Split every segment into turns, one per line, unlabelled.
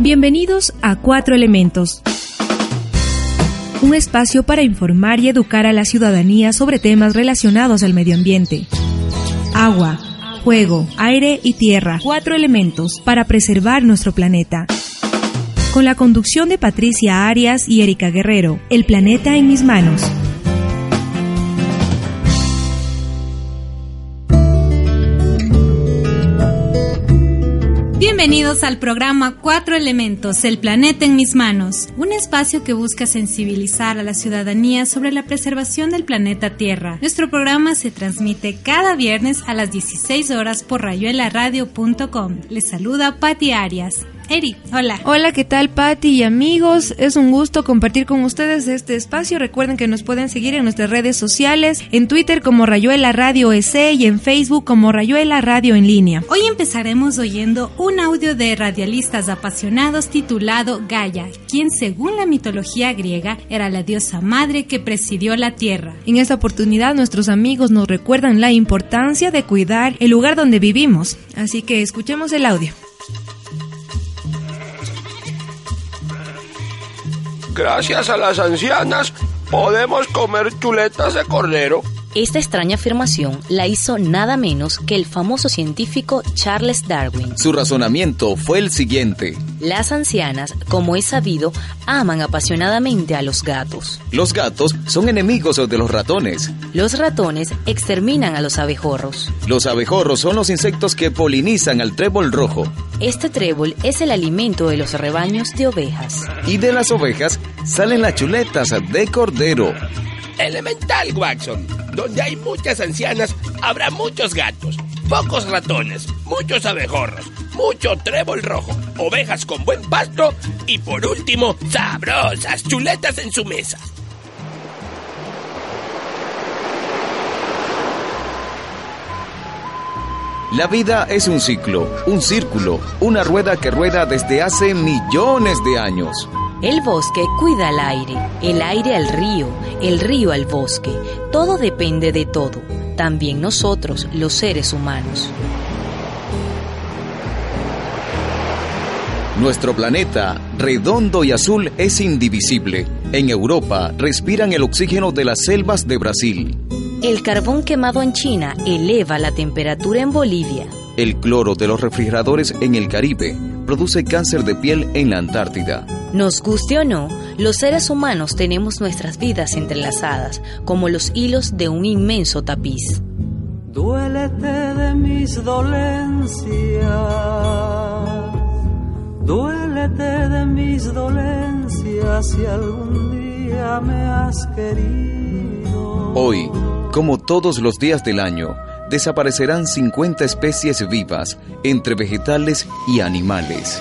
Bienvenidos a Cuatro Elementos. Un espacio para informar y educar a la ciudadanía sobre temas relacionados al medio ambiente. Agua, fuego, aire y tierra. Cuatro elementos para preservar nuestro planeta con la conducción de Patricia Arias y Erika Guerrero. El planeta en mis manos. Bienvenidos al programa Cuatro Elementos, El planeta en mis manos, un espacio que busca sensibilizar a la ciudadanía sobre la preservación del planeta Tierra. Nuestro programa se transmite cada viernes a las 16 horas por rayuelaradio.com. Les saluda Patti Arias. Eri, hola.
Hola, ¿qué tal Patti y amigos? Es un gusto compartir con ustedes este espacio. Recuerden que nos pueden seguir en nuestras redes sociales, en Twitter como Rayuela Radio EC y en Facebook como Rayuela Radio en línea.
Hoy empezaremos oyendo un audio de radialistas apasionados titulado Gaia, quien según la mitología griega era la diosa madre que presidió la tierra.
En esta oportunidad nuestros amigos nos recuerdan la importancia de cuidar el lugar donde vivimos. Así que escuchemos el audio.
Gracias a las ancianas podemos comer chuletas de cordero.
Esta extraña afirmación la hizo nada menos que el famoso científico Charles Darwin.
Su razonamiento fue el siguiente.
Las ancianas, como es sabido, aman apasionadamente a los gatos.
Los gatos son enemigos de los ratones.
Los ratones exterminan a los abejorros.
Los abejorros son los insectos que polinizan al trébol rojo.
Este trébol es el alimento de los rebaños de ovejas.
Y de las ovejas salen las chuletas de cordero.
Elemental, Watson. Donde hay muchas ancianas, habrá muchos gatos, pocos ratones, muchos abejorros, mucho trébol rojo, ovejas con buen pasto y por último, sabrosas chuletas en su mesa.
La vida es un ciclo, un círculo, una rueda que rueda desde hace millones de años.
El bosque cuida al aire, el aire al río, el río al bosque. Todo depende de todo, también nosotros, los seres humanos.
Nuestro planeta, redondo y azul, es indivisible. En Europa respiran el oxígeno de las selvas de Brasil.
El carbón quemado en China eleva la temperatura en Bolivia.
El cloro de los refrigeradores en el Caribe produce cáncer de piel en la Antártida.
Nos guste o no, los seres humanos tenemos nuestras vidas entrelazadas, como los hilos de un inmenso tapiz.
Duélete de mis dolencias, duélete de mis dolencias si algún día me has querido.
Hoy, como todos los días del año, desaparecerán 50 especies vivas entre vegetales y animales.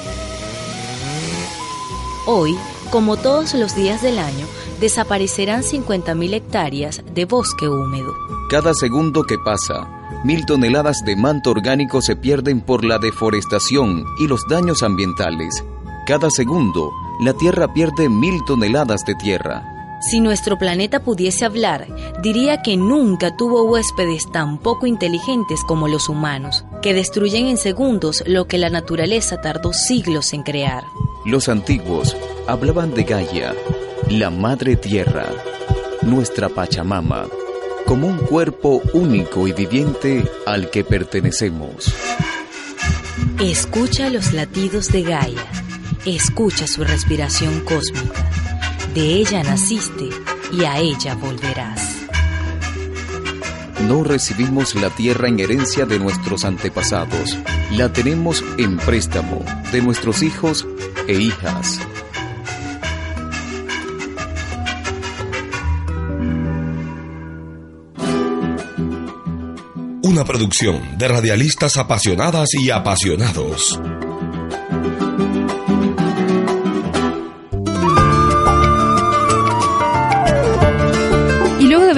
Hoy, como todos los días del año, desaparecerán 50.000 hectáreas de bosque húmedo.
Cada segundo que pasa, mil toneladas de manto orgánico se pierden por la deforestación y los daños ambientales. Cada segundo, la Tierra pierde mil toneladas de tierra.
Si nuestro planeta pudiese hablar, diría que nunca tuvo huéspedes tan poco inteligentes como los humanos, que destruyen en segundos lo que la naturaleza tardó siglos en crear.
Los antiguos hablaban de Gaia, la madre tierra, nuestra Pachamama, como un cuerpo único y viviente al que pertenecemos.
Escucha los latidos de Gaia, escucha su respiración cósmica. De ella naciste y a ella volverás.
No recibimos la tierra en herencia de nuestros antepasados, la tenemos en préstamo de nuestros hijos e hijas.
Una producción de radialistas apasionadas y apasionados.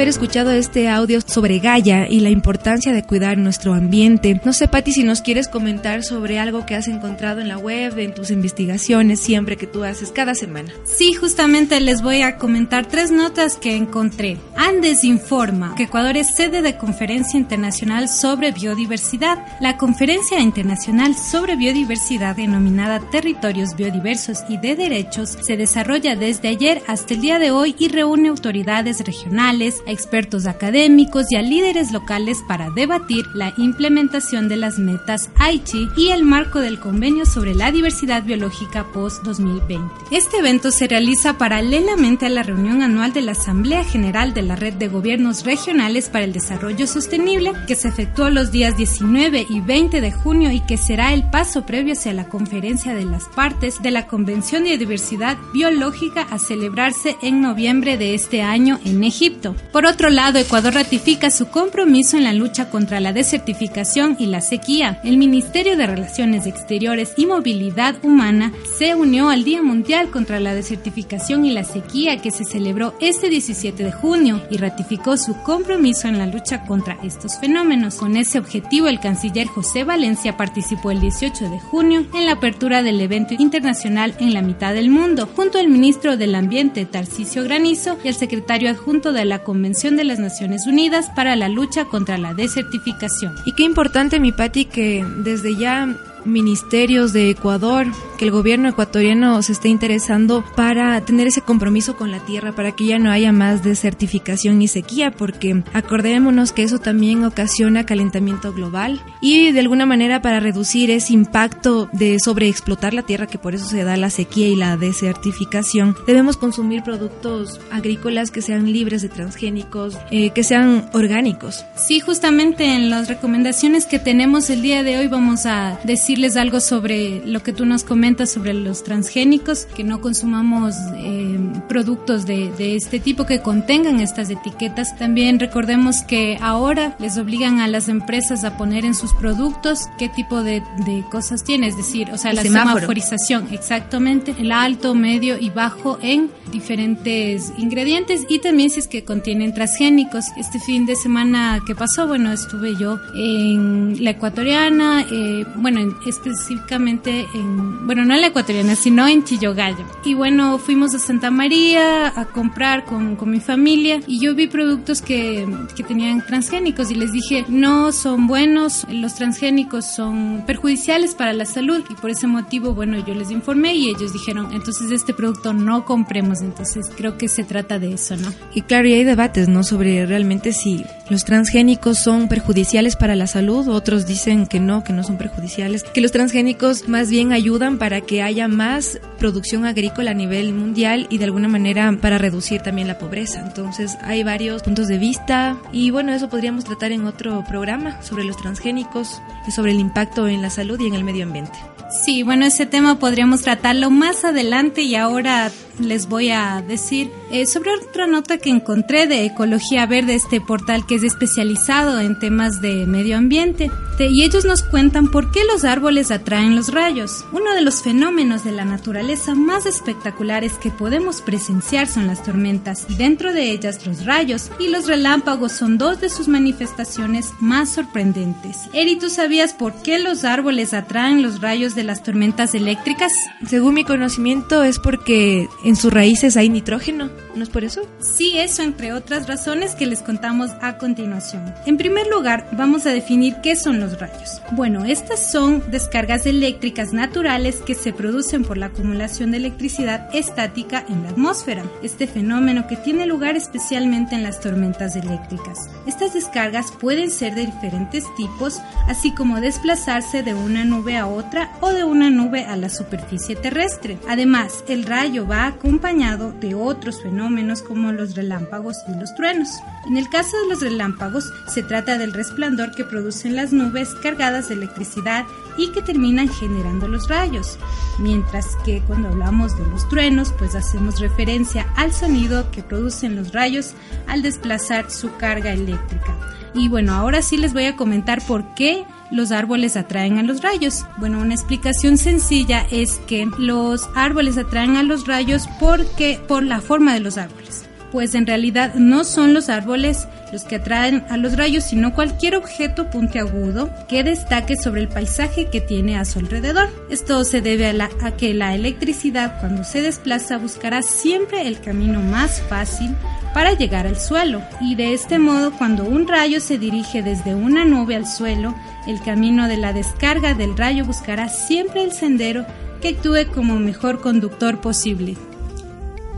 Haber escuchado este audio sobre Gaia y la importancia de cuidar nuestro ambiente. No sé, Patti, si nos quieres comentar sobre algo que has encontrado en la web, en tus investigaciones, siempre que tú haces cada semana.
Sí, justamente les voy a comentar tres notas que encontré. Andes informa que Ecuador es sede de Conferencia Internacional sobre Biodiversidad. La Conferencia Internacional sobre Biodiversidad, denominada Territorios Biodiversos y de Derechos, se desarrolla desde ayer hasta el día de hoy y reúne autoridades regionales, expertos académicos y a líderes locales para debatir la implementación de las metas Aichi y el marco del convenio sobre la diversidad biológica post-2020. Este evento se realiza paralelamente a la reunión anual de la Asamblea General de la Red de Gobiernos Regionales para el Desarrollo Sostenible, que se efectuó los días 19 y 20 de junio y que será el paso previo hacia la conferencia de las partes de la Convención de Diversidad Biológica a celebrarse en noviembre de este año en Egipto. Por otro lado, Ecuador ratifica su compromiso en la lucha contra la desertificación y la sequía. El Ministerio de Relaciones Exteriores y Movilidad Humana se unió al Día Mundial contra la Desertificación y la Sequía que se celebró este 17 de junio y ratificó su compromiso en la lucha contra estos fenómenos. Con ese objetivo, el canciller José Valencia participó el 18 de junio en la apertura del evento internacional en la mitad del mundo, junto al ministro del Ambiente Tarcisio Granizo y el secretario adjunto de la Convención De las Naciones Unidas para la lucha contra la desertificación.
Y qué importante, mi Patti, que desde ya ministerios de Ecuador, que el gobierno ecuatoriano se esté interesando para tener ese compromiso con la tierra, para que ya no haya más desertificación y sequía, porque acordémonos que eso también ocasiona calentamiento global y de alguna manera para reducir ese impacto de sobreexplotar la tierra, que por eso se da la sequía y la desertificación, debemos consumir productos agrícolas que sean libres de transgénicos, eh, que sean orgánicos.
Sí, justamente en las recomendaciones que tenemos el día de hoy vamos a decir decirles algo sobre lo que tú nos comentas sobre los transgénicos, que no consumamos eh, productos de, de, este tipo que contengan estas etiquetas. También recordemos que ahora les obligan a las empresas a poner en sus productos qué tipo de, de cosas tiene, es decir, o sea, la semaforización, exactamente, el alto, medio y bajo en diferentes ingredientes y también si es que contienen transgénicos. Este fin de semana que pasó, bueno, estuve yo en la ecuatoriana, eh, bueno, en, específicamente en, bueno, no en la ecuatoriana, sino en Chillogallo. Y bueno, fuimos a Santa María a comprar con, con mi familia y yo vi productos que, que tenían transgénicos y les dije, no son buenos, los transgénicos son perjudiciales para la salud y por ese motivo, bueno, yo les informé y ellos dijeron, entonces este producto no compremos, entonces creo que se trata de eso, ¿no?
Y claro, y hay debates, ¿no? Sobre realmente si los transgénicos son perjudiciales para la salud, otros dicen que no, que no son perjudiciales que los transgénicos más bien ayudan para que haya más producción agrícola a nivel mundial y de alguna manera para reducir también la pobreza. Entonces hay varios puntos de vista y bueno, eso podríamos tratar en otro programa sobre los transgénicos y sobre el impacto en la salud y en el medio ambiente.
Sí, bueno, ese tema podríamos tratarlo más adelante y ahora les voy a decir eh, sobre otra nota que encontré de Ecología Verde, este portal que es especializado en temas de medio ambiente. Y ellos nos cuentan por qué los árboles atraen los rayos. Uno de los fenómenos de la naturaleza más espectaculares que podemos presenciar son las tormentas y dentro de ellas los rayos y los relámpagos son dos de sus manifestaciones más sorprendentes. Eri, ¿tú sabías por qué los árboles atraen los rayos de las tormentas eléctricas?
Según mi conocimiento es porque en sus raíces hay nitrógeno, ¿no es por eso?
Sí, eso entre otras razones que les contamos a continuación. En primer lugar, vamos a definir qué son los rayos. Bueno, estas son descargas eléctricas naturales que se producen por la acumulación de electricidad estática en la atmósfera. Este fenómeno que tiene lugar especialmente en las tormentas eléctricas. Estas descargas pueden ser de diferentes tipos, así como desplazarse de una nube a otra o de una nube a la superficie terrestre. Además, el rayo va a acompañado de otros fenómenos como los relámpagos y los truenos. En el caso de los relámpagos, se trata del resplandor que producen las nubes cargadas de electricidad y que terminan generando los rayos, mientras que cuando hablamos de los truenos, pues hacemos referencia al sonido que producen los rayos al desplazar su carga eléctrica. Y bueno, ahora sí les voy a comentar por qué los árboles atraen a los rayos? Bueno, una explicación sencilla es que los árboles atraen a los rayos porque por la forma de los árboles pues en realidad no son los árboles los que atraen a los rayos, sino cualquier objeto puntiagudo que destaque sobre el paisaje que tiene a su alrededor. Esto se debe a, que la electricidad cuando se desplaza buscará siempre el camino más fácil para llegar al suelo y de este modo cuando un rayo se dirige desde una nube al suelo, el camino de la descarga del rayo buscará siempre el sendero que actúe como mejor conductor posible.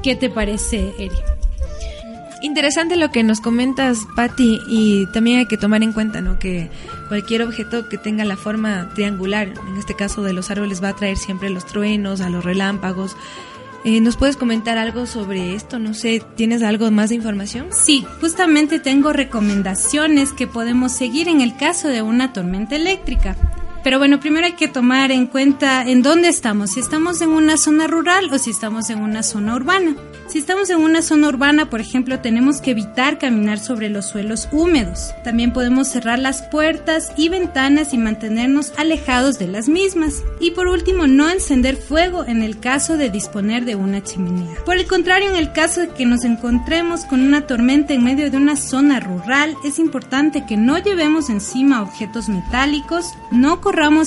¿Qué te parece, Eri?
Interesante lo que nos comentas, Patti, y también hay que tomar en cuenta, ¿no? Que cualquier objeto que tenga la forma triangular, en este caso de los árboles, va a traer siempre los truenos, a los relámpagos. Eh, ¿Nos puedes comentar algo sobre esto? No sé, ¿tienes algo más de información?
Sí, justamente tengo recomendaciones que podemos seguir en el caso de una tormenta eléctrica. Pero bueno, primero hay que tomar en cuenta en dónde estamos, si estamos en una zona rural o si estamos en una zona urbana. Si estamos en una zona urbana, por ejemplo, tenemos que evitar caminar sobre los suelos húmedos. También podemos cerrar las puertas y ventanas y mantenernos alejados de las mismas. Y por último, no encender fuego en el caso de disponer de una chimenea. Por el contrario, en el caso de que nos encontremos con una tormenta en medio de una zona rural, es importante que no llevemos encima objetos metálicos, no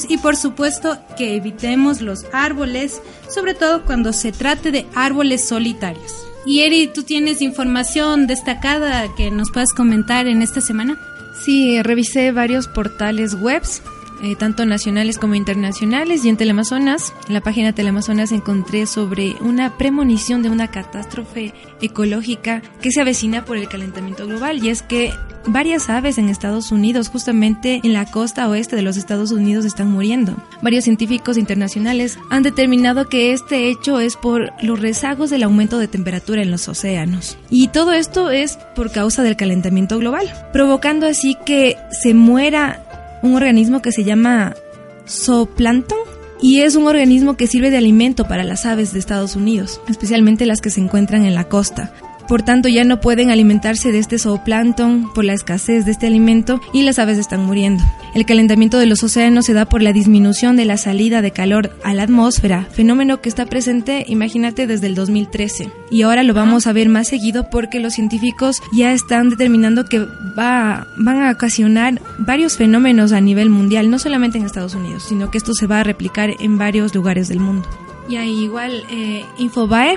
y por supuesto que evitemos los árboles, sobre todo cuando se trate de árboles solitarios. Y Eri, ¿tú tienes información destacada que nos puedas comentar en esta semana?
Sí, revisé varios portales webs eh, tanto nacionales como internacionales. Y en Teleamazonas, en la página Teleamazonas, encontré sobre una premonición de una catástrofe ecológica que se avecina por el calentamiento global. Y es que varias aves en Estados Unidos, justamente en la costa oeste de los Estados Unidos, están muriendo. Varios científicos internacionales han determinado que este hecho es por los rezagos del aumento de temperatura en los océanos. Y todo esto es por causa del calentamiento global, provocando así que se muera un organismo que se llama zooplancton y es un organismo que sirve de alimento para las aves de Estados Unidos, especialmente las que se encuentran en la costa. Por tanto, ya no pueden alimentarse de este zooplancton por la escasez de este alimento y las aves están muriendo. El calentamiento de los océanos se da por la disminución de la salida de calor a la atmósfera, fenómeno que está presente, imagínate, desde el 2013. Y ahora lo vamos a ver más seguido porque los científicos ya están determinando que va, van a ocasionar varios fenómenos a nivel mundial, no solamente en Estados Unidos, sino que esto se va a replicar en varios lugares del mundo.
Y ahí igual eh,
Infobae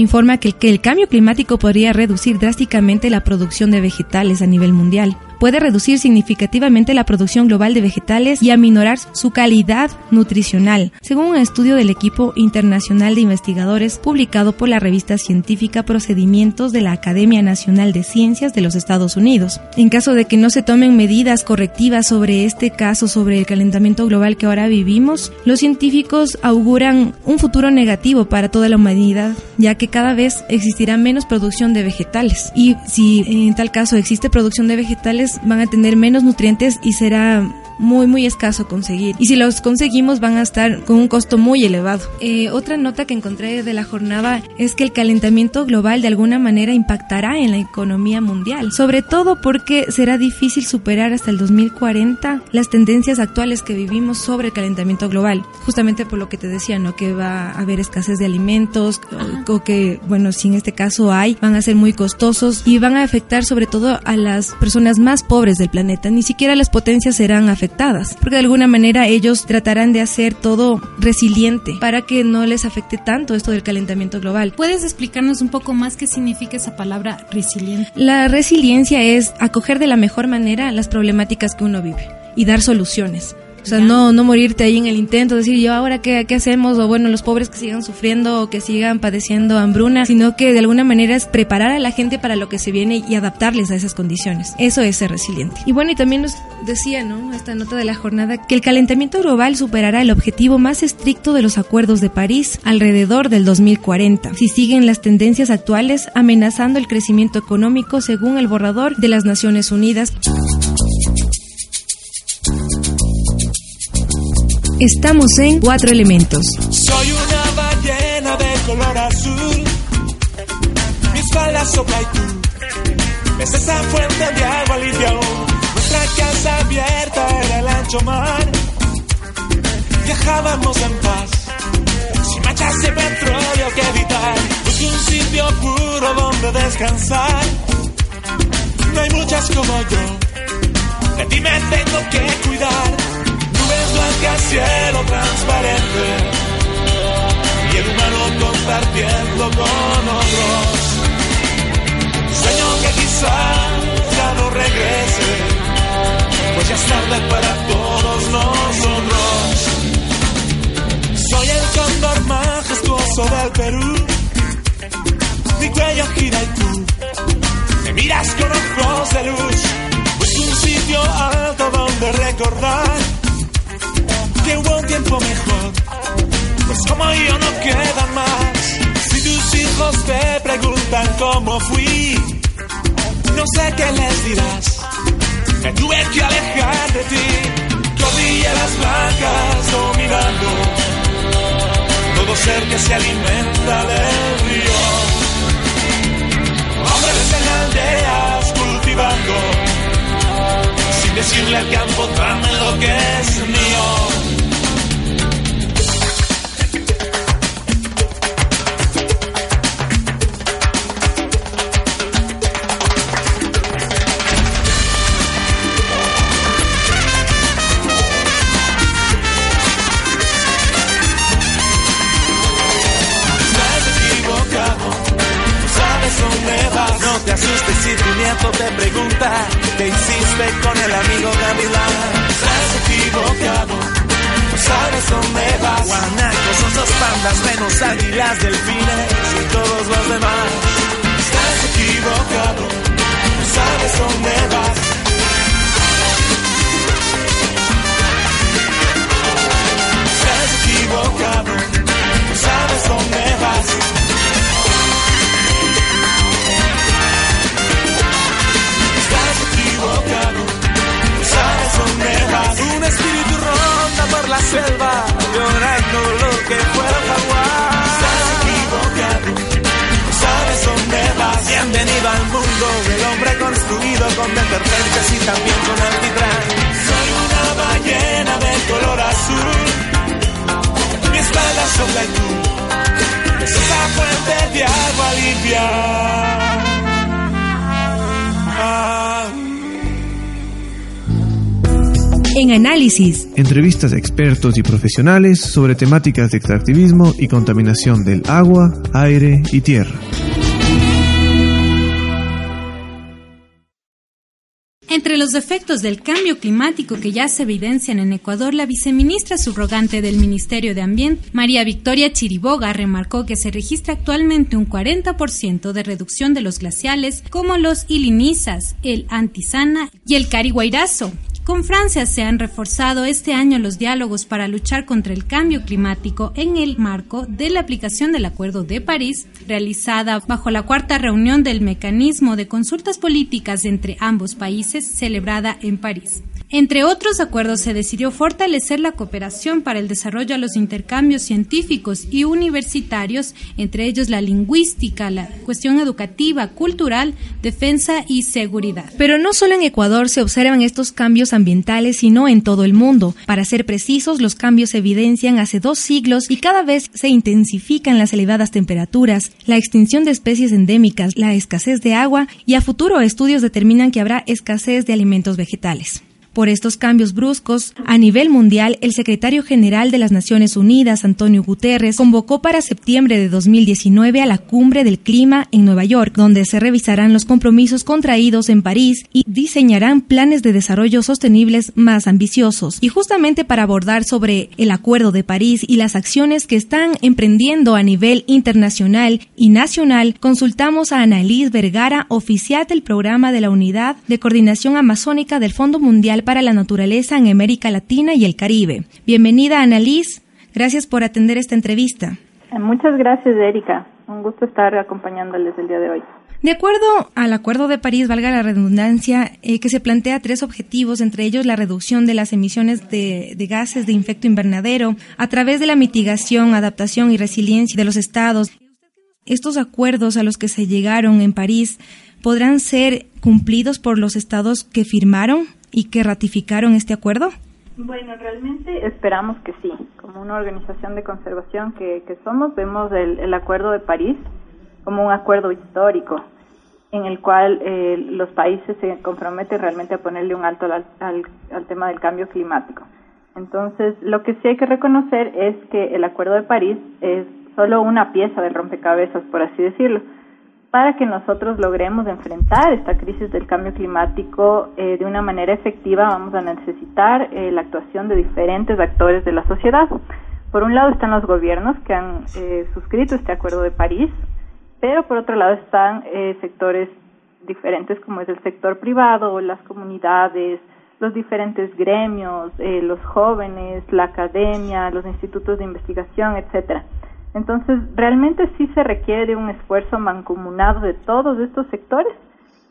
informa que el cambio climático podría reducir drásticamente la producción de vegetales a nivel mundial puede reducir significativamente la producción global de vegetales y aminorar su calidad nutricional, según un estudio del equipo internacional de investigadores publicado por la revista científica Procedimientos de la Academia Nacional de Ciencias de los Estados Unidos. En caso de que no se tomen medidas correctivas sobre este caso, sobre el calentamiento global que ahora vivimos, los científicos auguran un futuro negativo para toda la humanidad, ya que cada vez existirá menos producción de vegetales. Y si en tal caso existe producción de vegetales, van a tener menos nutrientes y será muy muy escaso conseguir y si los conseguimos van a estar con un costo muy elevado. Eh, otra nota que encontré de la jornada es que el calentamiento global de alguna manera impactará en la economía mundial, sobre todo porque será difícil superar hasta el 2040 las tendencias actuales que vivimos sobre el calentamiento global, justamente por lo que te decía, ¿no? que va a haber escasez de alimentos o, o que, bueno, si en este caso hay, van a ser muy costosos y van a afectar sobre todo a las personas más pobres del planeta, ni siquiera las potencias serán afectadas porque de alguna manera ellos tratarán de hacer todo resiliente para que no les afecte tanto esto del calentamiento global.
¿Puedes explicarnos un poco más qué significa esa palabra resiliente?
La resiliencia es acoger de la mejor manera las problemáticas que uno vive y dar soluciones. O sea, no, no morirte ahí en el intento, decir yo ahora qué, qué hacemos, o bueno, los pobres que sigan sufriendo o que sigan padeciendo hambruna, sino que de alguna manera es preparar a la gente para lo que se viene y adaptarles a esas condiciones. Eso es ser resiliente. Y bueno, y también nos decía, ¿no? Esta nota de la jornada, que el calentamiento global superará el objetivo más estricto de los acuerdos de París alrededor del 2040, si siguen las tendencias actuales amenazando el crecimiento económico según el borrador de las Naciones Unidas. Estamos en Cuatro Elementos.
Soy una ballena de color azul. Mi espalda sopla y tú. Es esa fuente de agua limpia. nuestra casa abierta era el ancho mar. Viajábamos en paz, sin manchas petróleo que evitar. Busqué un sitio puro donde descansar. No hay muchas como yo, de ti me tengo que cuidar. Nubes blancas, cielo transparente. Y el humano compartiendo con otros. Sueño que quizás ya no regrese, pues ya es tarde para todos nosotros. Soy el cóndor majestuoso del Perú, mi cuello gira y tú me miras con ojos de luz. Es un sitio alto donde recordar que hubo un tiempo mejor, pues como yo no quedan más. Si tus hijos te preguntan cómo fui, no sé qué les dirás. Me tuve que alejar de ti, cordilleras blancas dominando todo ser que se alimenta del río. Hombres en aldeas cultivando, sin decirle al campo, dame lo que es mío. Te asustes si tu te pregunta qué hiciste con el amigo Gavilán. Estás equivocado, sabes dónde vas. Guanacos, osos, pandas, menos águilas, delfines y todos los demás. Estás equivocado, sabes dónde vas. Estás equivocado, sabes dónde vas. Por la selva, llorando lo que fue jaguar. Estás equivocado, sabes dónde vas. Bienvenido al mundo del hombre construido con detergentes y también con alquitrán. Soy una ballena de color azul mi espalda sombra y tú es esa fuente de agua limpia.
En análisis,
Entrevistas a expertos y profesionales sobre temáticas de extractivismo y contaminación del agua, aire y tierra.
Entre los efectos del cambio climático que ya se evidencian en Ecuador, la viceministra subrogante del Ministerio de Ambiente, María Victoria Chiriboga, remarcó que se registra actualmente un 40% de reducción de los glaciales como los Ilinizas, el Antisana y el Cariguairazo. Con Francia se han reforzado este año los diálogos para luchar contra el cambio climático en el marco de la aplicación del Acuerdo de París, realizada bajo la cuarta reunión del mecanismo de consultas políticas entre ambos países, celebrada en París. Entre otros acuerdos se decidió fortalecer la cooperación para el desarrollo de los intercambios científicos y universitarios, entre ellos la lingüística, la cuestión educativa, cultural, defensa y seguridad.
Pero no solo en Ecuador se observan estos cambios ambientales, sino en todo el mundo. Para ser precisos, los cambios se evidencian hace dos siglos y cada vez se intensifican las elevadas temperaturas, la extinción de especies endémicas, la escasez de agua y a futuro estudios determinan que habrá escasez de alimentos vegetales. Por estos cambios bruscos, a nivel mundial, el secretario general de las Naciones Unidas, Antonio Guterres, convocó para septiembre de 2019 a la cumbre del clima en Nueva York, donde se revisarán los compromisos contraídos en París y diseñarán planes de desarrollo sostenibles más ambiciosos. Y justamente para abordar sobre el Acuerdo de París y las acciones que están emprendiendo a nivel internacional y nacional, consultamos a Annalise Vergara, oficial del programa de la Unidad de Coordinación Amazónica del Fondo Mundial para la Naturaleza en América Latina y el Caribe. Bienvenida, Annalise. Gracias por atender esta entrevista.
Muchas gracias, Erika. Un gusto estar acompañándoles el día de hoy.
De acuerdo al Acuerdo de París, valga la redundancia, eh, que se plantea tres objetivos, entre ellos la reducción de las emisiones de, de, gases de efecto invernadero a través de la mitigación, adaptación y resiliencia de los estados. Estos acuerdos a los que se llegaron en París podrán ser cumplidos por los estados que firmaron y que ratificaron este acuerdo?
Bueno, realmente esperamos que sí. Como una organización de conservación que, somos, vemos el, Acuerdo de París como un acuerdo histórico en el cual eh, los países se comprometen realmente a ponerle un alto al, al, tema del cambio climático. Entonces, lo que sí hay que reconocer es que el Acuerdo de París es solo una pieza del rompecabezas, por así decirlo para que nosotros logremos enfrentar esta crisis del cambio climático eh, de una manera efectiva, vamos a necesitar eh, la actuación de diferentes actores de la sociedad. Por un lado están los gobiernos que han eh, suscrito este Acuerdo de París, pero por otro lado están sectores diferentes como es el sector privado, las comunidades, los diferentes gremios, los jóvenes, la academia, los institutos de investigación, etcétera. Entonces, realmente sí se requiere de un esfuerzo mancomunado de todos estos sectores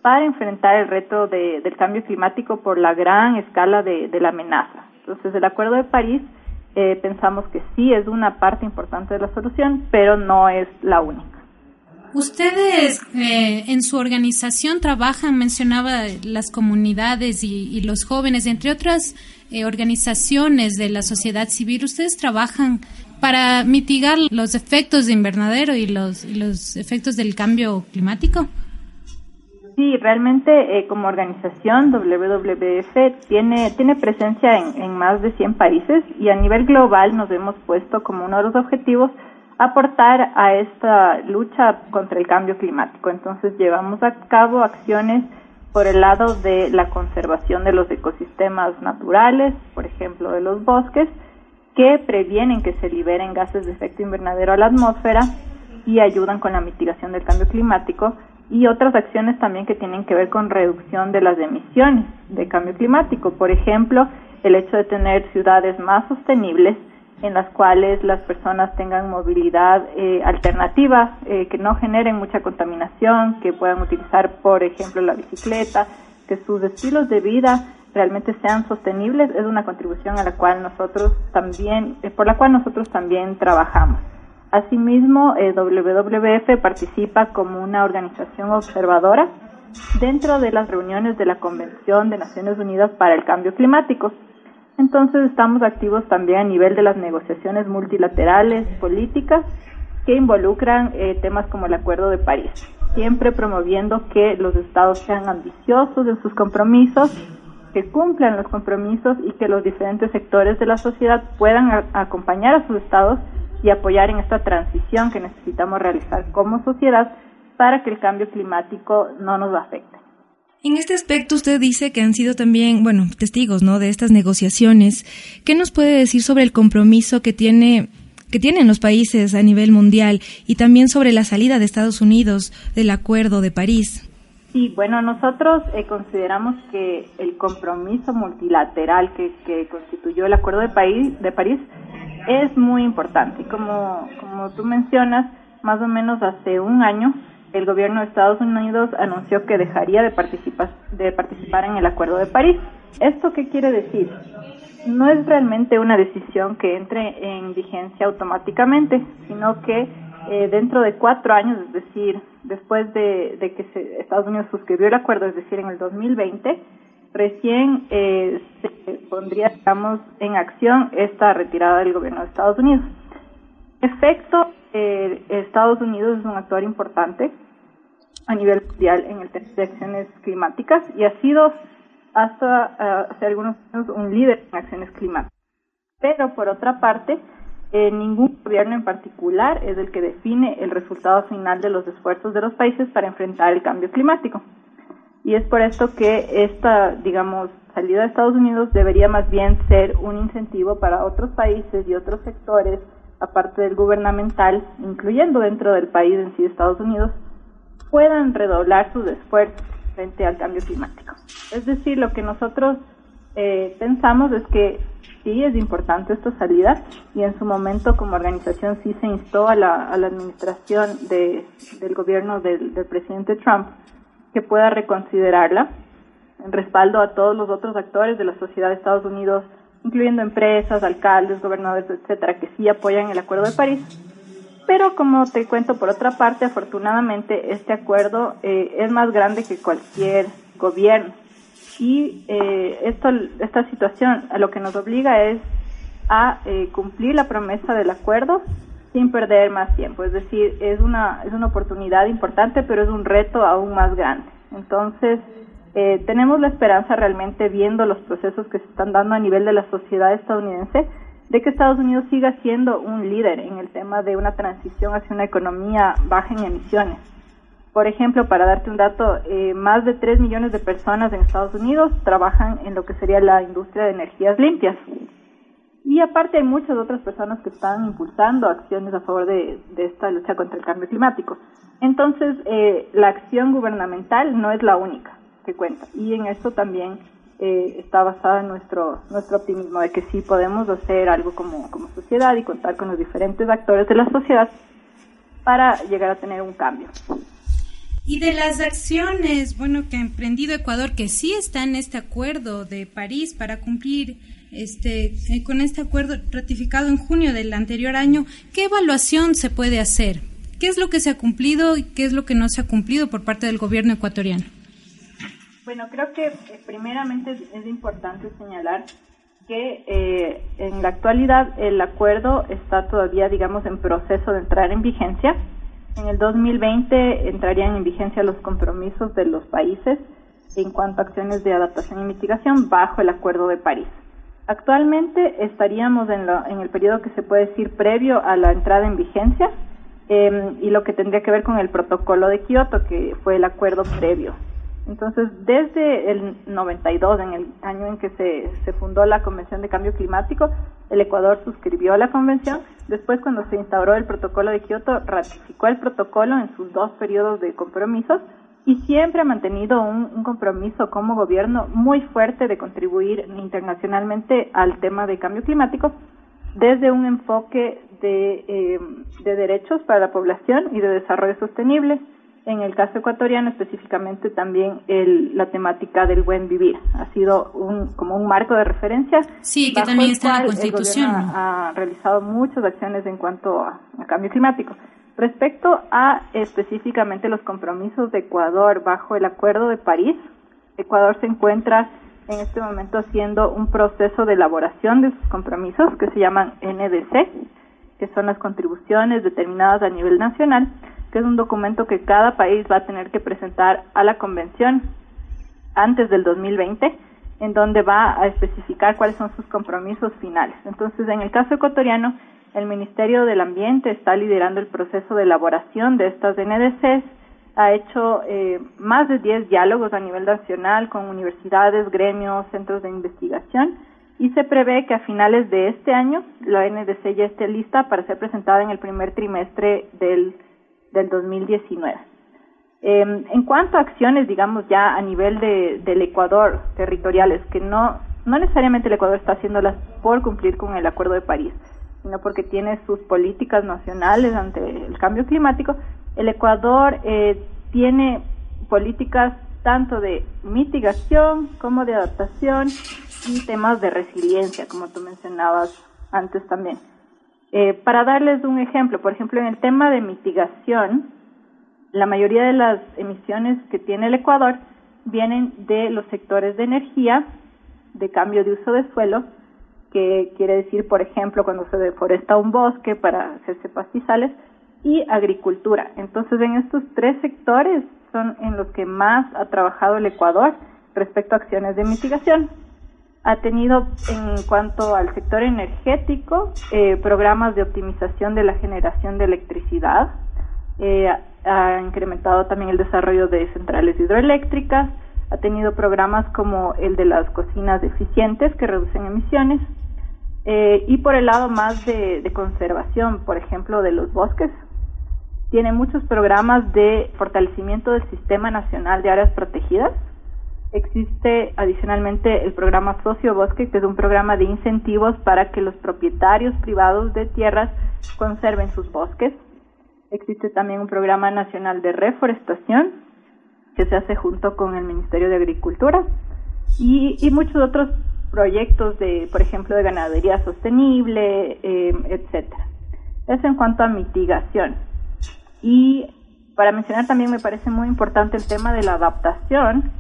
para enfrentar el reto de, del cambio climático por la gran escala de, la amenaza. Entonces, el Acuerdo de París eh, pensamos que sí es una parte importante de la solución, pero no es la única.
Ustedes eh, en su organización trabajan, mencionaba las comunidades y, los jóvenes, entre otras eh, organizaciones de la sociedad civil. Ustedes trabajan para mitigar los efectos de invernadero y los, los efectos del cambio climático?
Sí, realmente eh, como organización WWF tiene, tiene presencia en, en más de 100 países y a nivel global nos hemos puesto como uno de los objetivos aportar a esta lucha contra el cambio climático. Entonces llevamos a cabo acciones por el lado de la conservación de los ecosistemas naturales, por ejemplo, de los bosques, que previenen que se liberen gases de efecto invernadero a la atmósfera y ayudan con la mitigación del cambio climático y otras acciones también que tienen que ver con reducción de las emisiones de cambio climático. Por ejemplo, el hecho de tener ciudades más sostenibles en las cuales las personas tengan movilidad eh, alternativa, eh, que no generen mucha contaminación, que puedan utilizar, por ejemplo, la bicicleta, que sus estilos de vida realmente sean sostenibles es una contribución a la cual nosotros también, eh, por la cual nosotros también trabajamos. Asimismo, eh, WWF participa como una organización observadora dentro de las reuniones de la Convención de Naciones Unidas para el Cambio Climático. Entonces estamos activos también a nivel de las negociaciones multilaterales, políticas, que involucran eh, temas como el Acuerdo de París, siempre promoviendo que los estados sean ambiciosos en sus compromisos que cumplan los compromisos y que los diferentes sectores de la sociedad puedan acompañar a sus estados y apoyar en esta transición que necesitamos realizar como sociedad para que el cambio climático no nos afecte.
En este aspecto usted dice que han sido también, bueno, testigos, ¿no? De estas negociaciones. ¿Qué nos puede decir sobre el compromiso que tiene que tienen los países a nivel mundial y también sobre la salida de Estados Unidos del Acuerdo de París?
Sí, bueno, nosotros eh, consideramos que el compromiso multilateral que, que constituyó el Acuerdo de, París, es muy importante. Como, como tú mencionas, más o menos hace un año el gobierno de Estados Unidos anunció que dejaría de participar, de participar en el Acuerdo de París. ¿Esto qué quiere decir? No es realmente una decisión que entre en vigencia automáticamente, sino que eh, dentro de cuatro años, es decir, después de, que Estados Unidos suscribió el acuerdo, es decir, en el 2020, recién eh, se pondría, digamos, en acción esta retirada del gobierno de Estados Unidos. En efecto, eh, Estados Unidos es un actor importante a nivel mundial en el tema de acciones climáticas y ha sido hasta hace algunos años un líder en acciones climáticas. Pero por otra parte, eh, ningún gobierno en particular es el que define el resultado final de los esfuerzos de los países para enfrentar el cambio climático. Y es por esto que esta, digamos, salida de Estados Unidos debería más bien ser un incentivo para otros países y otros sectores, aparte del gubernamental, incluyendo dentro del país en sí Estados Unidos, puedan redoblar sus esfuerzos frente al cambio climático. Es decir, lo que nosotros eh, pensamos es que sí es importante esta salida y en su momento como organización sí se instó a la, a la administración de, del gobierno del, del presidente Trump que pueda reconsiderarla en respaldo a todos los otros actores de la sociedad de Estados Unidos, incluyendo empresas, alcaldes, gobernadores, etcétera, que sí apoyan el Acuerdo de París. Pero como te cuento por otra parte, afortunadamente este acuerdo eh, es más grande que cualquier gobierno Y eh, esto, esta situación a lo que nos obliga es a eh, cumplir la promesa del acuerdo sin perder más tiempo. Es decir, es una, es una oportunidad importante, pero es un reto aún más grande. Entonces, eh, tenemos la esperanza realmente viendo los procesos que se están dando a nivel de la sociedad estadounidense de que Estados Unidos siga siendo un líder en el tema de una transición hacia una economía baja en emisiones. Por ejemplo, para darte un dato, eh, más de 3 millones de personas en Estados Unidos trabajan en lo que sería la industria de energías limpias. Y aparte hay muchas otras personas que están impulsando acciones a favor de, esta lucha contra el cambio climático. Entonces, eh, la acción gubernamental no es la única que cuenta. Y en esto también eh, está basada nuestro, nuestro optimismo de que sí podemos hacer algo como, como sociedad y contar con los diferentes actores de la sociedad para llegar a tener un cambio.
Y de las acciones, bueno, que ha emprendido Ecuador, que sí está en este acuerdo de París para cumplir este, eh, con este acuerdo ratificado en junio del anterior año, ¿qué evaluación se puede hacer? ¿Qué es lo que se ha cumplido y qué es lo que no se ha cumplido por parte del gobierno ecuatoriano?
Bueno, creo que eh, primeramente es importante señalar que eh, en la actualidad el acuerdo está todavía, digamos, en proceso de entrar en vigencia. En el 2020 entrarían en vigencia los compromisos de los países en cuanto a acciones de adaptación y mitigación bajo el Acuerdo de París. Actualmente estaríamos en, en el periodo que se puede decir previo a la entrada en vigencia em, y lo que tendría que ver con el protocolo de Kioto, que fue el acuerdo previo. Entonces, desde el 92, en el año en que se, fundó la Convención de Cambio Climático, el Ecuador suscribió la convención. Después, cuando se instauró el protocolo de Kioto, ratificó el protocolo en sus dos periodos de compromisos y siempre ha mantenido un, compromiso como gobierno muy fuerte de contribuir internacionalmente al tema de cambio climático desde un enfoque de, eh, de derechos para la población y de desarrollo sostenible. En el caso ecuatoriano específicamente también el, la temática del buen vivir ha sido un, como un marco de referencia.
Sí, que también está en la Constitución.
ha, realizado muchas acciones en cuanto a cambio climático. Respecto a específicamente los compromisos de Ecuador bajo el Acuerdo de París, Ecuador se encuentra en este momento haciendo un proceso de elaboración de sus compromisos que se llaman NDC, que son las contribuciones determinadas a nivel nacional, que es un documento que cada país va a tener que presentar a la convención antes del 2020, en donde va a especificar cuáles son sus compromisos finales. Entonces, en el caso ecuatoriano, el Ministerio del Ambiente está liderando el proceso de elaboración de estas NDCs. Ha hecho eh, más de 10 diálogos a nivel nacional con universidades, gremios, centros de investigación y se prevé que a finales de este año la NDC ya esté lista para ser presentada en el primer trimestre del, del 2019. Eh, en cuanto a acciones, digamos, ya a nivel de, del Ecuador territoriales, que no, no necesariamente el Ecuador está haciéndolas por cumplir con el Acuerdo de París, sino porque tiene sus políticas nacionales ante el cambio climático, el Ecuador eh, tiene políticas tanto de mitigación como de adaptación y temas de resiliencia, como tú mencionabas antes también. Eh, para darles un ejemplo, por ejemplo, en el tema de mitigación, la mayoría de las emisiones que tiene el Ecuador vienen de los sectores de energía, de cambio de uso de suelo que quiere decir, por ejemplo, cuando se deforesta un bosque para hacerse pastizales, y agricultura. Entonces, en estos tres sectores son en los que más ha trabajado el Ecuador respecto a acciones de mitigación. Ha tenido, en cuanto al sector energético, eh, programas de optimización de la generación de electricidad. Eh, ha incrementado también el desarrollo de centrales hidroeléctricas. Ha tenido programas como el de las cocinas eficientes que reducen emisiones eh, y por el lado más de, conservación, por ejemplo, de los bosques, tiene muchos programas de fortalecimiento del Sistema Nacional de Áreas Protegidas. Existe adicionalmente el programa Socio Bosque, que es un programa de incentivos para que los propietarios privados de tierras conserven sus bosques. Existe también un programa nacional de reforestación que se hace junto con el Ministerio de Agricultura y, muchos otros proyectos de, por ejemplo, de ganadería sostenible, eh, etcétera. Eso en cuanto a mitigación. Y para mencionar también me parece muy importante el tema de la adaptación,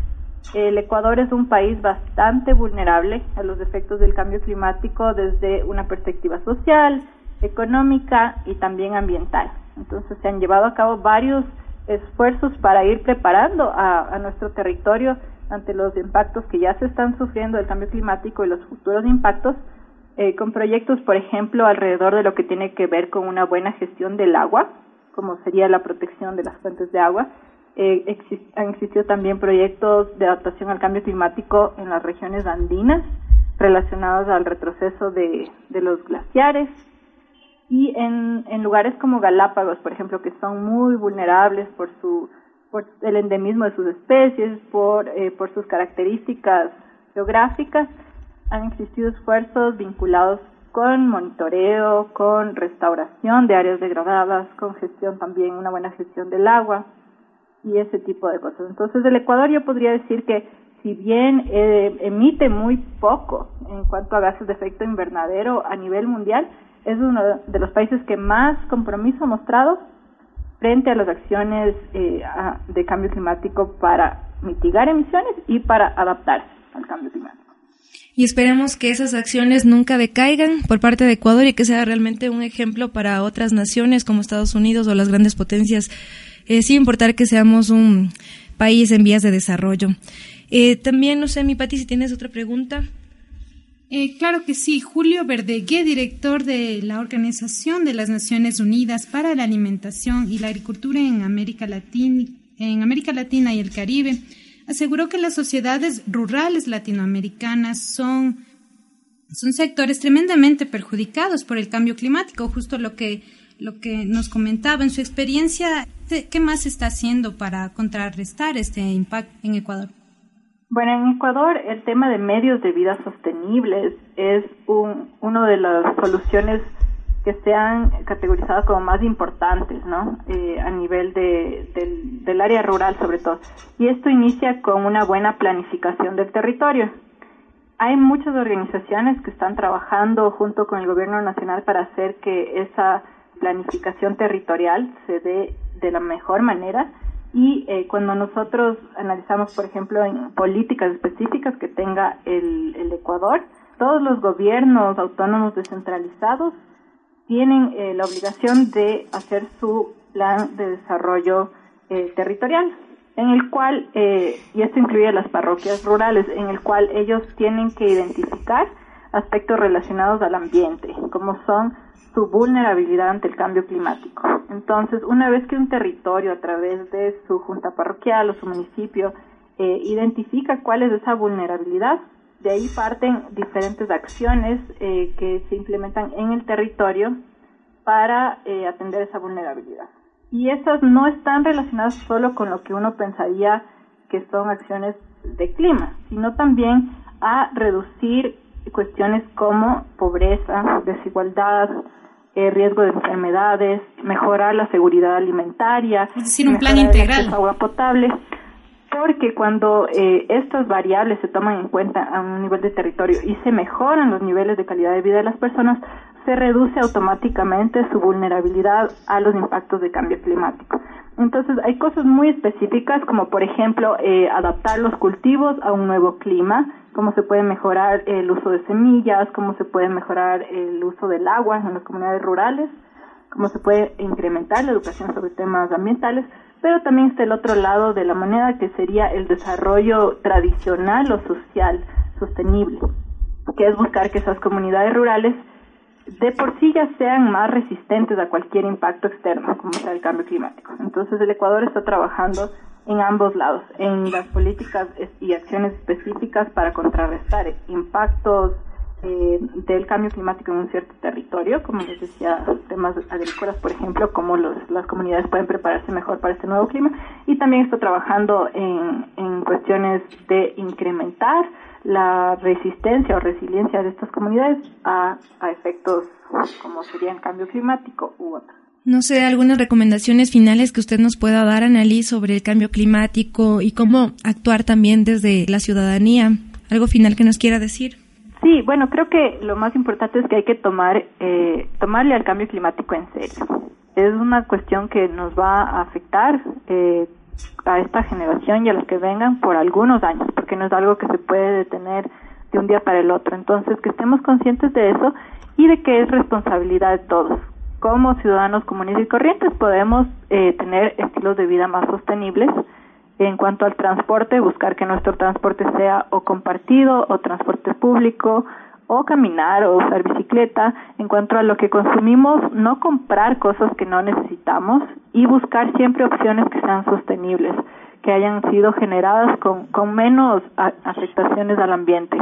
El Ecuador es un país bastante vulnerable a los efectos del cambio climático desde una perspectiva social, económica y también ambiental. Entonces se han llevado a cabo varios esfuerzos para ir preparando a, nuestro territorio ante los impactos que ya se están sufriendo del cambio climático y los futuros impactos, eh, con proyectos, por ejemplo, alrededor de lo que tiene que ver con una buena gestión del agua, como sería la protección de las fuentes de agua. Eh, han existido también proyectos de adaptación al cambio climático en las regiones andinas relacionados al retroceso de, los glaciares, y en, en lugares como Galápagos, por ejemplo, que son muy vulnerables por su por el endemismo de sus especies, por, eh, por sus características geográficas, han existido esfuerzos vinculados con monitoreo, con restauración de áreas degradadas, con gestión también, una buena gestión del agua y ese tipo de cosas. Entonces, el Ecuador yo podría decir que si bien eh, emite muy poco en cuanto a gases de efecto invernadero a nivel mundial, es uno de los países que más compromiso ha mostrado frente a las acciones eh, de cambio climático para mitigar emisiones y para adaptarse al cambio climático.
Y esperemos que esas acciones nunca decaigan por parte de Ecuador y que sea realmente un ejemplo para otras naciones como Estados Unidos o las grandes potencias, eh, sin importar que seamos un país en vías de desarrollo. Eh, también, no sé, mi Pati, si tienes otra pregunta.
Eh, claro que sí. Julio Verdegué, director de la Organización de las Naciones Unidas para la Alimentación y la Agricultura en América Latina, en América Latina y el Caribe, aseguró que las sociedades rurales latinoamericanas son, son sectores tremendamente perjudicados por el cambio climático, justo lo que, lo que nos comentaba en su experiencia. ¿Qué más está haciendo para contrarrestar este impacto en Ecuador?
Bueno, en Ecuador el tema de medios de vida sostenibles es un, una de las soluciones que se han categorizado como más importantes, ¿no? Eh, a nivel de, del, del área rural sobre todo. Y esto inicia con una buena planificación del territorio. Hay muchas organizaciones que están trabajando junto con el gobierno nacional para hacer que esa planificación territorial se dé de la mejor manera. Y eh, cuando nosotros analizamos, por ejemplo, en políticas específicas que tenga el, el Ecuador, todos los gobiernos autónomos descentralizados tienen eh, la obligación de hacer su plan de desarrollo eh, territorial, en el cual, y esto incluye las parroquias rurales, en el cual ellos tienen que identificar aspectos relacionados al ambiente, como son su vulnerabilidad ante el cambio climático. Entonces, una vez que un territorio a través de su junta parroquial o su municipio eh, identifica cuál es esa vulnerabilidad, de ahí parten diferentes acciones eh, que se implementan en el territorio para eh, atender esa vulnerabilidad. Y esas no están relacionadas solo con lo que uno pensaría que son acciones de clima, sino también a reducir cuestiones como pobreza, desigualdad, eh, riesgo de enfermedades, mejorar la seguridad alimentaria,
es decir, un plan integral,
agua potable, porque cuando eh, estas variables se toman en cuenta a un nivel de territorio y se mejoran los niveles de calidad de vida de las personas, se reduce automáticamente su vulnerabilidad a los impactos de cambio climático. Entonces, hay cosas muy específicas como, por ejemplo, eh, adaptar los cultivos a un nuevo clima, cómo se puede mejorar el uso de semillas, cómo se puede mejorar el uso del agua en las comunidades rurales, cómo se puede incrementar la educación sobre temas ambientales, pero también está el otro lado de la moneda que sería el desarrollo tradicional o social sostenible, que es buscar que esas comunidades rurales de por sí ya sean más resistentes a cualquier impacto externo, como sea el cambio climático. Entonces el Ecuador está trabajando en ambos lados, en las políticas y acciones específicas para contrarrestar impactos eh, del cambio climático en un cierto territorio, como les decía, temas agrícolas, por ejemplo, cómo las comunidades pueden prepararse mejor para este nuevo clima, y también está trabajando en, en cuestiones de incrementar la resistencia o resiliencia de estas comunidades a, efectos como sería el cambio climático u otros.
No sé, algunas recomendaciones finales que usted nos pueda dar, Annalí, sobre el cambio climático y cómo actuar también desde la ciudadanía. ¿Algo final que nos quiera decir?
Sí, bueno, creo que lo más importante es que hay que tomar, eh, tomarle al cambio climático en serio. Es una cuestión que nos va a afectar eh, a esta generación y a los que vengan por algunos años, porque no es algo que se puede detener de un día para el otro. Entonces, que estemos conscientes de eso y de que es responsabilidad de todos. Como ciudadanos comunes y corrientes podemos eh, tener estilos de vida más sostenibles. En cuanto al transporte, buscar que nuestro transporte sea o compartido o transporte público o caminar o usar bicicleta. En cuanto a lo que consumimos, no comprar cosas que no necesitamos y buscar siempre opciones que sean sostenibles, que hayan sido generadas con, con menos afectaciones al ambiente.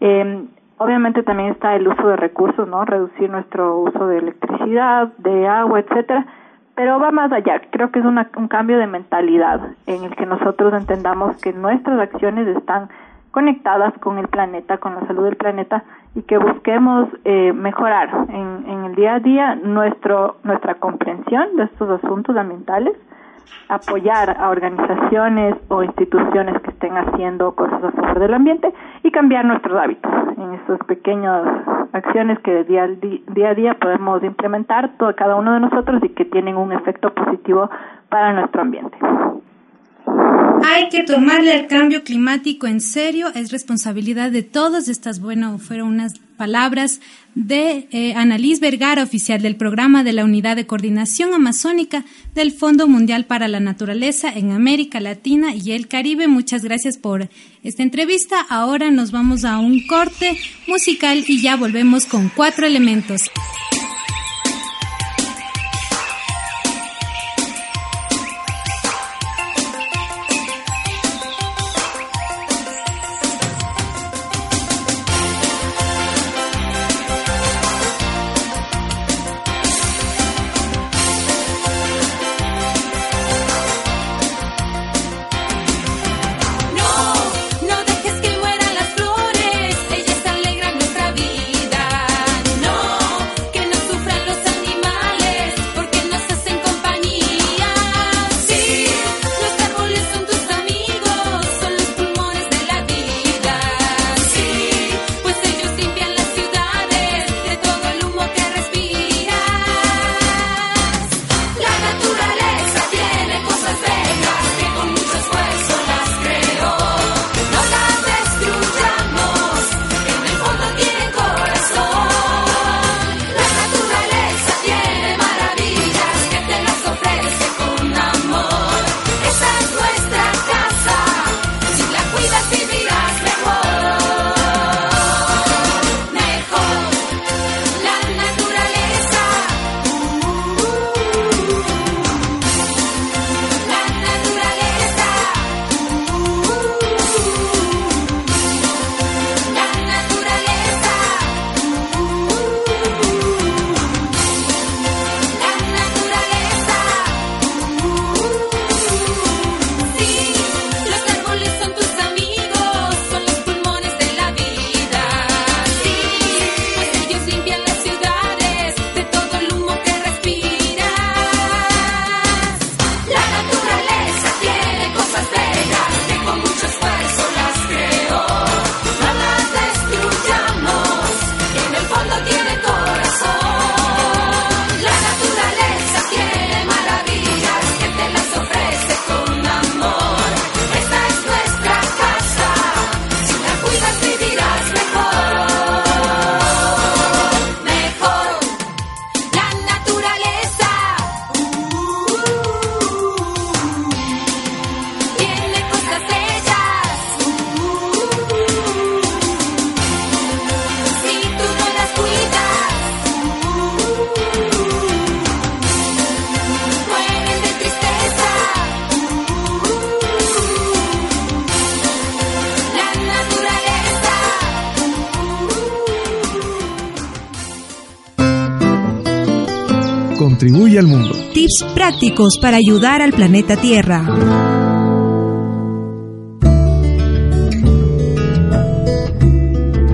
Eh, obviamente también está el uso de recursos, ¿no? Reducir nuestro uso de electricidad, de agua, etcétera. Pero va más allá. Creo que es una, un cambio de mentalidad en el que nosotros entendamos que nuestras acciones están conectadas con el planeta, con la salud del planeta y que busquemos eh, mejorar en, el día a día nuestro, nuestra comprensión de estos asuntos ambientales, apoyar a organizaciones o instituciones que estén haciendo cosas a favor del ambiente y cambiar nuestros hábitos en estas pequeñas acciones que día, día a día podemos implementar todo, cada uno de nosotros y que tienen un efecto positivo para nuestro ambiente.
Hay que tomarle al cambio climático en serio, es responsabilidad de todos. Estas, bueno, fueron unas palabras de eh, Annalise Vergara, oficial del programa de la Unidad de Coordinación Amazónica del Fondo Mundial para la Naturaleza en América Latina y el Caribe. Muchas gracias por esta entrevista. Ahora nos vamos a un corte musical y ya volvemos con cuatro elementos.
Prácticos para ayudar al planeta Tierra.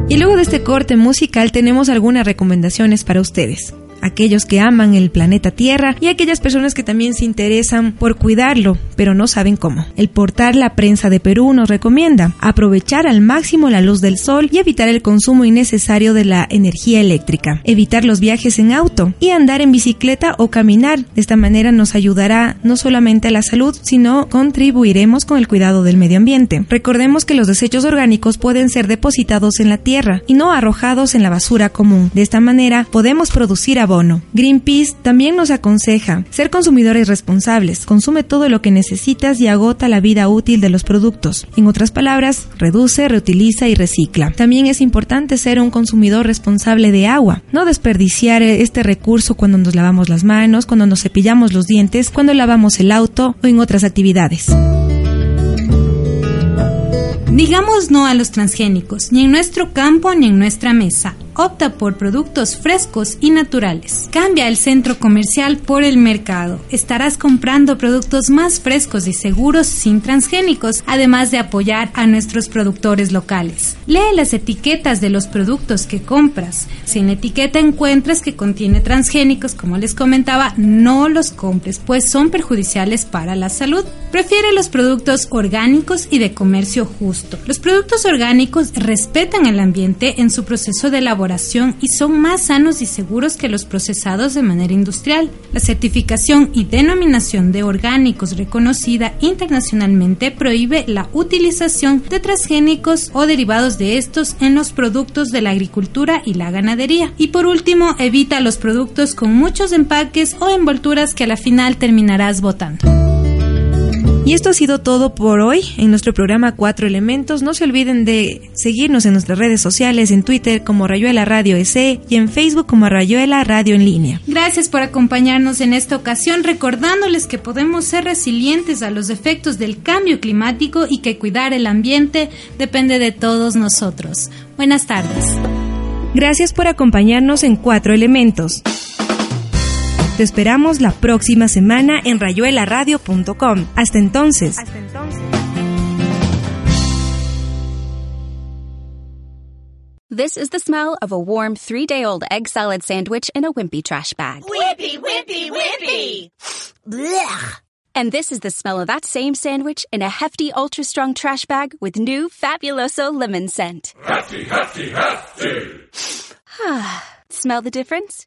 Y luego de este corte musical tenemos algunas recomendaciones para ustedes. aquellos que aman el planeta Tierra y aquellas personas que también se interesan por cuidarlo, pero no saben cómo. El portal La Prensa de Perú nos recomienda aprovechar al máximo la luz del sol y evitar el consumo innecesario de la energía eléctrica, evitar los viajes en auto y andar en bicicleta o caminar. De esta manera nos ayudará no solamente a la salud, sino contribuiremos con el cuidado del medio ambiente. Recordemos que los desechos orgánicos pueden ser depositados en la tierra y no arrojados en la basura común. De esta manera podemos producir abono. Greenpeace también nos aconseja ser consumidores responsables. Consume todo lo que necesitas y agota la vida útil de los productos. En otras palabras, reduce, reutiliza y recicla. También es importante ser un consumidor responsable de agua. No desperdiciar este recurso cuando nos lavamos las manos, cuando nos cepillamos los dientes, cuando lavamos el auto o en otras actividades.
Digamos no a los transgénicos, ni en nuestro campo ni en nuestra mesa opta por productos frescos y naturales. Cambia el centro comercial por el mercado. Estarás comprando productos más frescos y seguros sin transgénicos, además de apoyar a nuestros productores locales. Lee las etiquetas de los productos que compras. Si en etiqueta encuentras que contiene transgénicos, como les comentaba, no los compres, pues son perjudiciales para la salud. Prefiere los productos orgánicos y de comercio justo. Los productos orgánicos respetan el ambiente en su proceso de elaboración y son más sanos y seguros que los procesados de manera industrial. La certificación y denominación de orgánicos reconocida internacionalmente prohíbe la utilización de transgénicos o derivados de estos en los productos de la agricultura y la ganadería. Y por último, evita los productos con muchos empaques o envolturas que a la final terminarás botando.
Y esto ha sido todo por hoy en nuestro programa Cuatro Elementos. No se olviden de seguirnos en nuestras redes sociales, en Twitter como Rayuela Radio EC y en Facebook como Rayuela Radio en línea.
Gracias por acompañarnos en esta ocasión, recordándoles que podemos ser resilientes a los efectos del cambio climático y que cuidar el ambiente depende de todos nosotros. Buenas tardes.
Gracias por acompañarnos en Cuatro Elementos. Te esperamos la próxima semana en rayuelaradio.com. Hasta entonces. Hasta entonces.
This is the smell of a warm three-day-old egg salad sandwich in a wimpy trash bag.
Wimpy, wimpy, wimpy! Blech!
And this is the smell of that same sandwich in a hefty, ultra-strong trash bag with new Fabuloso lemon scent.
Hefty, hefty, hefty!
smell the difference?